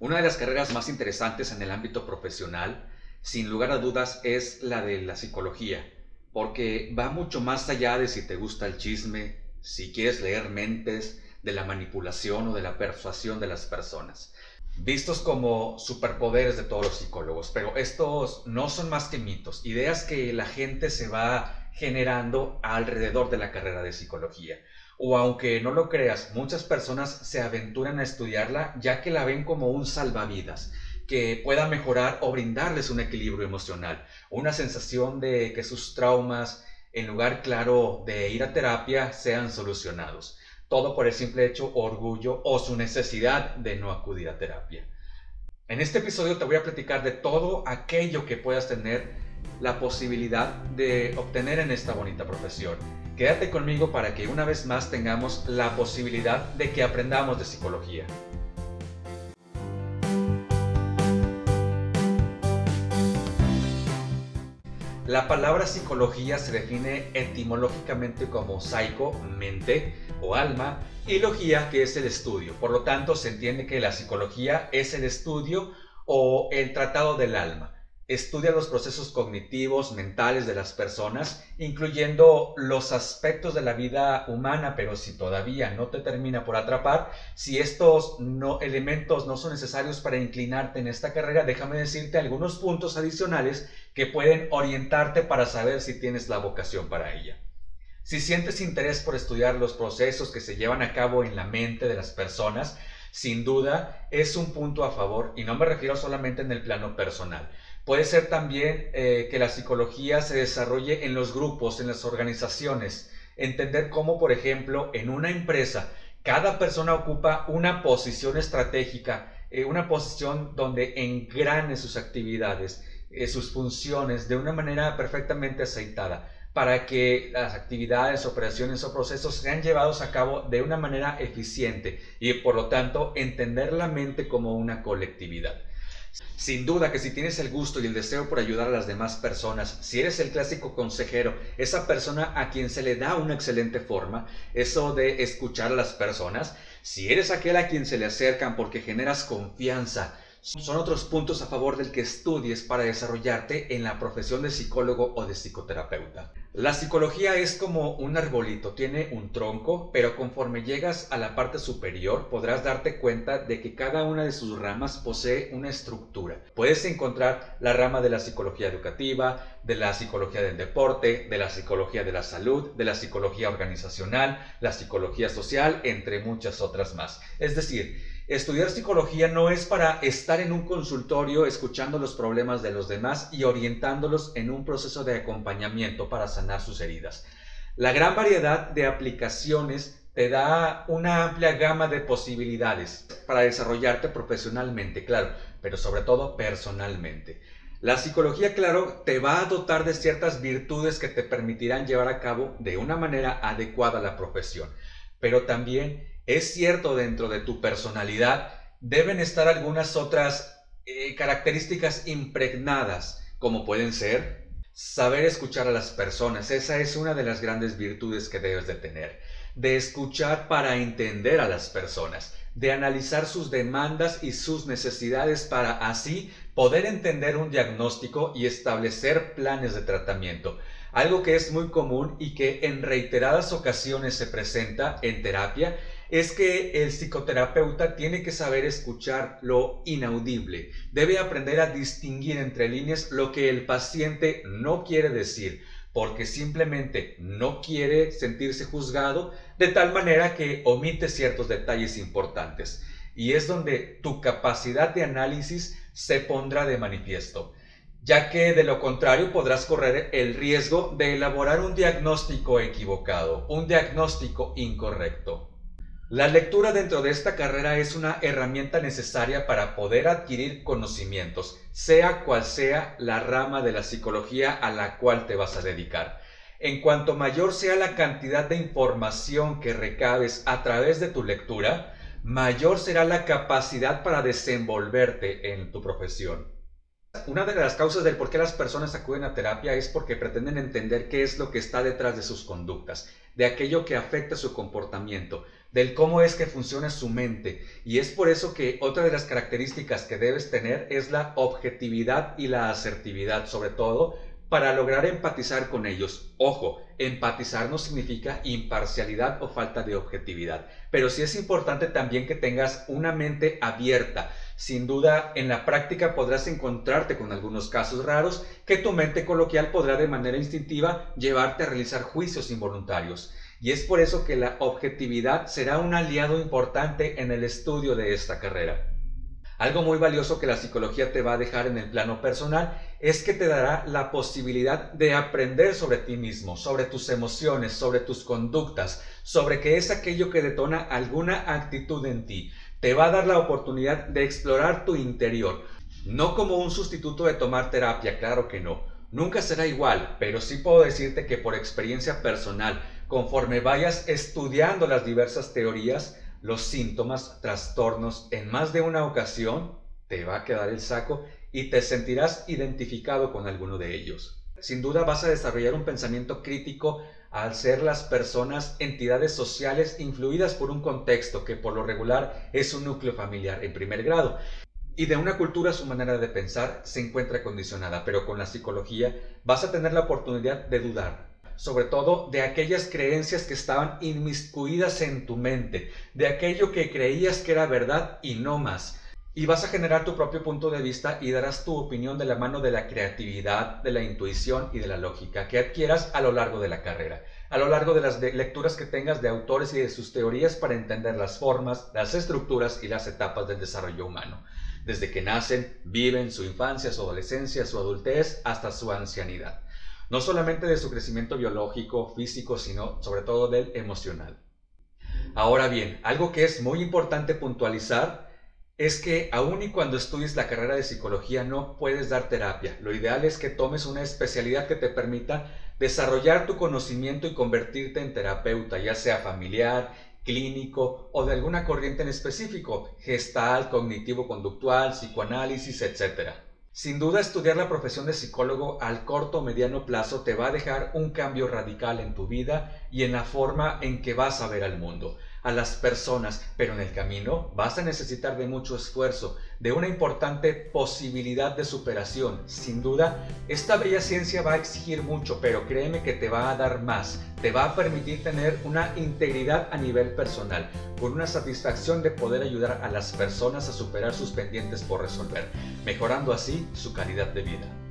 Una de las carreras más interesantes en el ámbito profesional, sin lugar a dudas, es la de la psicología, porque va mucho más allá de si te gusta el chisme, si quieres leer mentes, de la manipulación o de la persuasión de las personas, vistos como superpoderes de todos los psicólogos, pero estos no son más que mitos, ideas que la gente se va generando alrededor de la carrera de psicología o aunque no lo creas, muchas personas se aventuran a estudiarla ya que la ven como un salvavidas que pueda mejorar o brindarles un equilibrio emocional, una sensación de que sus traumas, en lugar claro de ir a terapia, sean solucionados. Todo por el simple hecho orgullo o su necesidad de no acudir a terapia. En este episodio te voy a platicar de todo aquello que puedas tener la posibilidad de obtener en esta bonita profesión Quédate conmigo para que una vez más tengamos la posibilidad de que aprendamos de psicología. La palabra psicología se define etimológicamente como psycho, mente o alma, y logía, que es el estudio. Por lo tanto, se entiende que la psicología es el estudio o el tratado del alma estudia los procesos cognitivos, mentales de las personas, incluyendo los aspectos de la vida humana, pero si todavía no te termina por atrapar, si estos no, elementos no son necesarios para inclinarte en esta carrera, déjame decirte algunos puntos adicionales que pueden orientarte para saber si tienes la vocación para ella. Si sientes interés por estudiar los procesos que se llevan a cabo en la mente de las personas, sin duda es un punto a favor y no me refiero solamente en el plano personal. Puede ser también eh, que la psicología se desarrolle en los grupos, en las organizaciones. Entender cómo, por ejemplo, en una empresa, cada persona ocupa una posición estratégica, eh, una posición donde engrane sus actividades, eh, sus funciones de una manera perfectamente aceitada para que las actividades, operaciones o procesos sean llevados a cabo de una manera eficiente y por lo tanto entender la mente como una colectividad. Sin duda que si tienes el gusto y el deseo por ayudar a las demás personas, si eres el clásico consejero, esa persona a quien se le da una excelente forma, eso de escuchar a las personas, si eres aquel a quien se le acercan porque generas confianza, son otros puntos a favor del que estudies para desarrollarte en la profesión de psicólogo o de psicoterapeuta. La psicología es como un arbolito, tiene un tronco, pero conforme llegas a la parte superior podrás darte cuenta de que cada una de sus ramas posee una estructura. Puedes encontrar la rama de la psicología educativa, de la psicología del deporte, de la psicología de la salud, de la psicología organizacional, la psicología social, entre muchas otras más. Es decir, Estudiar psicología no es para estar en un consultorio escuchando los problemas de los demás y orientándolos en un proceso de acompañamiento para sanar sus heridas. La gran variedad de aplicaciones te da una amplia gama de posibilidades para desarrollarte profesionalmente, claro, pero sobre todo personalmente. La psicología, claro, te va a dotar de ciertas virtudes que te permitirán llevar a cabo de una manera adecuada la profesión, pero también es cierto dentro de tu personalidad, deben estar algunas otras eh, características impregnadas, como pueden ser saber escuchar a las personas. Esa es una de las grandes virtudes que debes de tener. De escuchar para entender a las personas, de analizar sus demandas y sus necesidades para así poder entender un diagnóstico y establecer planes de tratamiento. Algo que es muy común y que en reiteradas ocasiones se presenta en terapia es que el psicoterapeuta tiene que saber escuchar lo inaudible, debe aprender a distinguir entre líneas lo que el paciente no quiere decir, porque simplemente no quiere sentirse juzgado, de tal manera que omite ciertos detalles importantes. Y es donde tu capacidad de análisis se pondrá de manifiesto ya que de lo contrario podrás correr el riesgo de elaborar un diagnóstico equivocado, un diagnóstico incorrecto. La lectura dentro de esta carrera es una herramienta necesaria para poder adquirir conocimientos, sea cual sea la rama de la psicología a la cual te vas a dedicar. En cuanto mayor sea la cantidad de información que recabes a través de tu lectura, mayor será la capacidad para desenvolverte en tu profesión. Una de las causas del por qué las personas acuden a terapia es porque pretenden entender qué es lo que está detrás de sus conductas, de aquello que afecta su comportamiento, del cómo es que funciona su mente. Y es por eso que otra de las características que debes tener es la objetividad y la asertividad, sobre todo para lograr empatizar con ellos. Ojo, empatizar no significa imparcialidad o falta de objetividad, pero sí es importante también que tengas una mente abierta. Sin duda, en la práctica podrás encontrarte con algunos casos raros que tu mente coloquial podrá de manera instintiva llevarte a realizar juicios involuntarios. Y es por eso que la objetividad será un aliado importante en el estudio de esta carrera. Algo muy valioso que la psicología te va a dejar en el plano personal es que te dará la posibilidad de aprender sobre ti mismo, sobre tus emociones, sobre tus conductas, sobre qué es aquello que detona alguna actitud en ti. Te va a dar la oportunidad de explorar tu interior, no como un sustituto de tomar terapia, claro que no. Nunca será igual, pero sí puedo decirte que por experiencia personal, conforme vayas estudiando las diversas teorías, los síntomas, trastornos en más de una ocasión, te va a quedar el saco y te sentirás identificado con alguno de ellos. Sin duda vas a desarrollar un pensamiento crítico al ser las personas entidades sociales influidas por un contexto que por lo regular es un núcleo familiar en primer grado. Y de una cultura su manera de pensar se encuentra condicionada, pero con la psicología vas a tener la oportunidad de dudar, sobre todo de aquellas creencias que estaban inmiscuidas en tu mente, de aquello que creías que era verdad y no más. Y vas a generar tu propio punto de vista y darás tu opinión de la mano de la creatividad, de la intuición y de la lógica que adquieras a lo largo de la carrera, a lo largo de las lecturas que tengas de autores y de sus teorías para entender las formas, las estructuras y las etapas del desarrollo humano, desde que nacen, viven su infancia, su adolescencia, su adultez hasta su ancianidad. No solamente de su crecimiento biológico, físico, sino sobre todo del emocional. Ahora bien, algo que es muy importante puntualizar es que aun y cuando estudies la carrera de psicología no puedes dar terapia. Lo ideal es que tomes una especialidad que te permita desarrollar tu conocimiento y convertirte en terapeuta, ya sea familiar, clínico o de alguna corriente en específico, gestal, cognitivo-conductual, psicoanálisis, etc. Sin duda, estudiar la profesión de psicólogo al corto o mediano plazo te va a dejar un cambio radical en tu vida y en la forma en que vas a ver al mundo a las personas, pero en el camino vas a necesitar de mucho esfuerzo, de una importante posibilidad de superación. Sin duda, esta bella ciencia va a exigir mucho, pero créeme que te va a dar más, te va a permitir tener una integridad a nivel personal, con una satisfacción de poder ayudar a las personas a superar sus pendientes por resolver, mejorando así su calidad de vida.